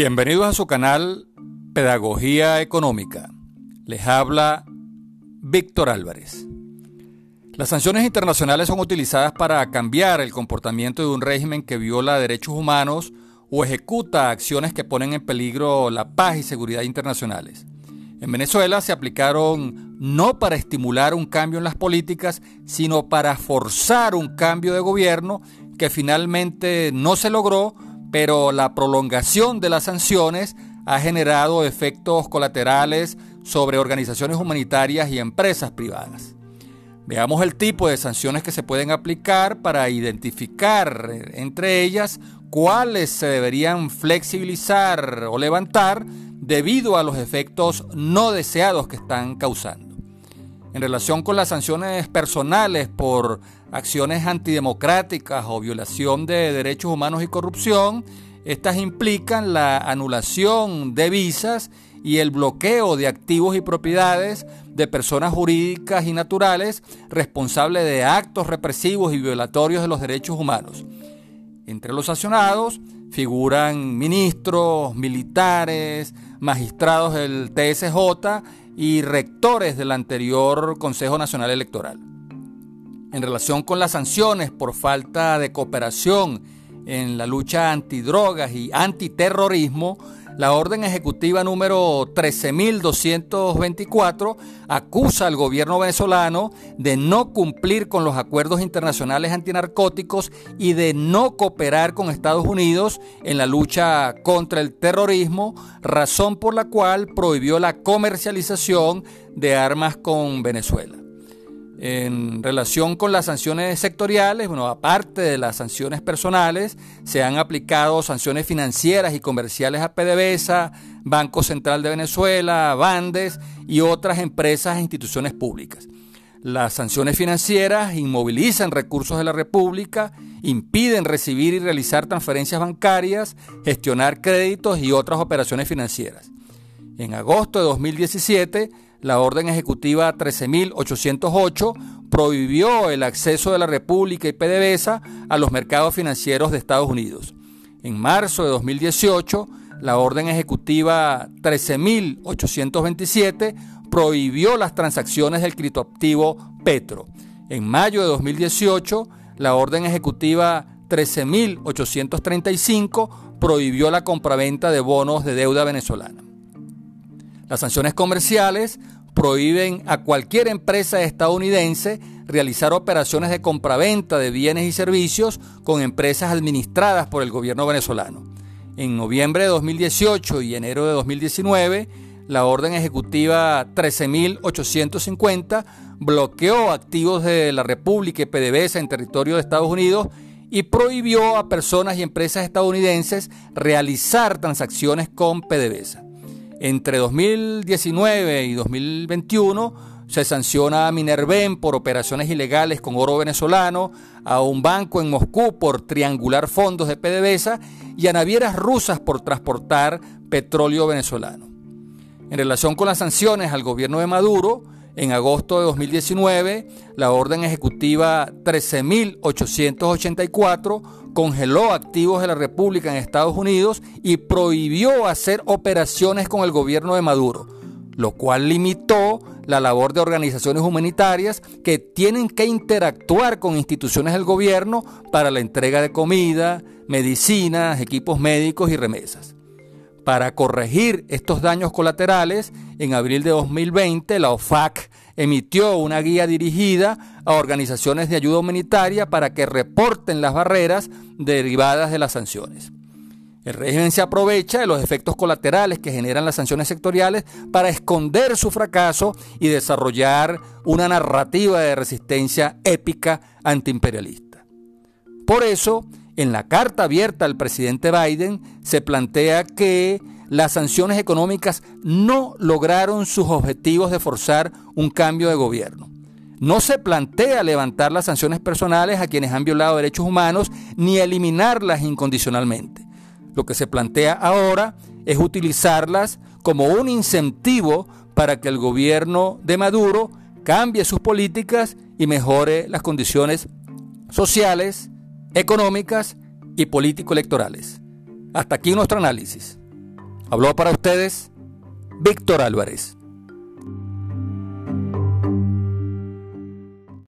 Bienvenidos a su canal Pedagogía Económica. Les habla Víctor Álvarez. Las sanciones internacionales son utilizadas para cambiar el comportamiento de un régimen que viola derechos humanos o ejecuta acciones que ponen en peligro la paz y seguridad internacionales. En Venezuela se aplicaron no para estimular un cambio en las políticas, sino para forzar un cambio de gobierno que finalmente no se logró pero la prolongación de las sanciones ha generado efectos colaterales sobre organizaciones humanitarias y empresas privadas. Veamos el tipo de sanciones que se pueden aplicar para identificar entre ellas cuáles se deberían flexibilizar o levantar debido a los efectos no deseados que están causando. En relación con las sanciones personales por acciones antidemocráticas o violación de derechos humanos y corrupción, estas implican la anulación de visas y el bloqueo de activos y propiedades de personas jurídicas y naturales responsables de actos represivos y violatorios de los derechos humanos. Entre los sancionados figuran ministros, militares, magistrados del TSJ y rectores del anterior Consejo Nacional Electoral. En relación con las sanciones por falta de cooperación en la lucha antidrogas y antiterrorismo, la orden ejecutiva número 13.224 acusa al gobierno venezolano de no cumplir con los acuerdos internacionales antinarcóticos y de no cooperar con Estados Unidos en la lucha contra el terrorismo, razón por la cual prohibió la comercialización de armas con Venezuela. En relación con las sanciones sectoriales, bueno, aparte de las sanciones personales, se han aplicado sanciones financieras y comerciales a PDVSA, Banco Central de Venezuela, Bandes y otras empresas e instituciones públicas. Las sanciones financieras inmovilizan recursos de la República, impiden recibir y realizar transferencias bancarias, gestionar créditos y otras operaciones financieras. En agosto de 2017, la orden ejecutiva 13.808 prohibió el acceso de la República y PDVSA a los mercados financieros de Estados Unidos. En marzo de 2018, la orden ejecutiva 13.827 prohibió las transacciones del criptoactivo Petro. En mayo de 2018, la orden ejecutiva 13.835 prohibió la compraventa de bonos de deuda venezolana. Las sanciones comerciales prohíben a cualquier empresa estadounidense realizar operaciones de compraventa de bienes y servicios con empresas administradas por el gobierno venezolano. En noviembre de 2018 y enero de 2019, la orden ejecutiva 13.850 bloqueó activos de la República y PDVSA en territorio de Estados Unidos y prohibió a personas y empresas estadounidenses realizar transacciones con PDVSA. Entre 2019 y 2021 se sanciona a Minerven por operaciones ilegales con oro venezolano, a un banco en Moscú por triangular fondos de PDVSA y a navieras rusas por transportar petróleo venezolano. En relación con las sanciones al gobierno de Maduro, en agosto de 2019, la orden ejecutiva 13.884 congeló activos de la República en Estados Unidos y prohibió hacer operaciones con el gobierno de Maduro, lo cual limitó la labor de organizaciones humanitarias que tienen que interactuar con instituciones del gobierno para la entrega de comida, medicinas, equipos médicos y remesas. Para corregir estos daños colaterales, en abril de 2020 la OFAC emitió una guía dirigida a organizaciones de ayuda humanitaria para que reporten las barreras derivadas de las sanciones. El régimen se aprovecha de los efectos colaterales que generan las sanciones sectoriales para esconder su fracaso y desarrollar una narrativa de resistencia épica antiimperialista. Por eso, en la carta abierta al presidente Biden se plantea que las sanciones económicas no lograron sus objetivos de forzar un cambio de gobierno. No se plantea levantar las sanciones personales a quienes han violado derechos humanos ni eliminarlas incondicionalmente. Lo que se plantea ahora es utilizarlas como un incentivo para que el gobierno de Maduro cambie sus políticas y mejore las condiciones sociales, económicas y político-electorales. Hasta aquí nuestro análisis. Habló para ustedes Víctor Álvarez.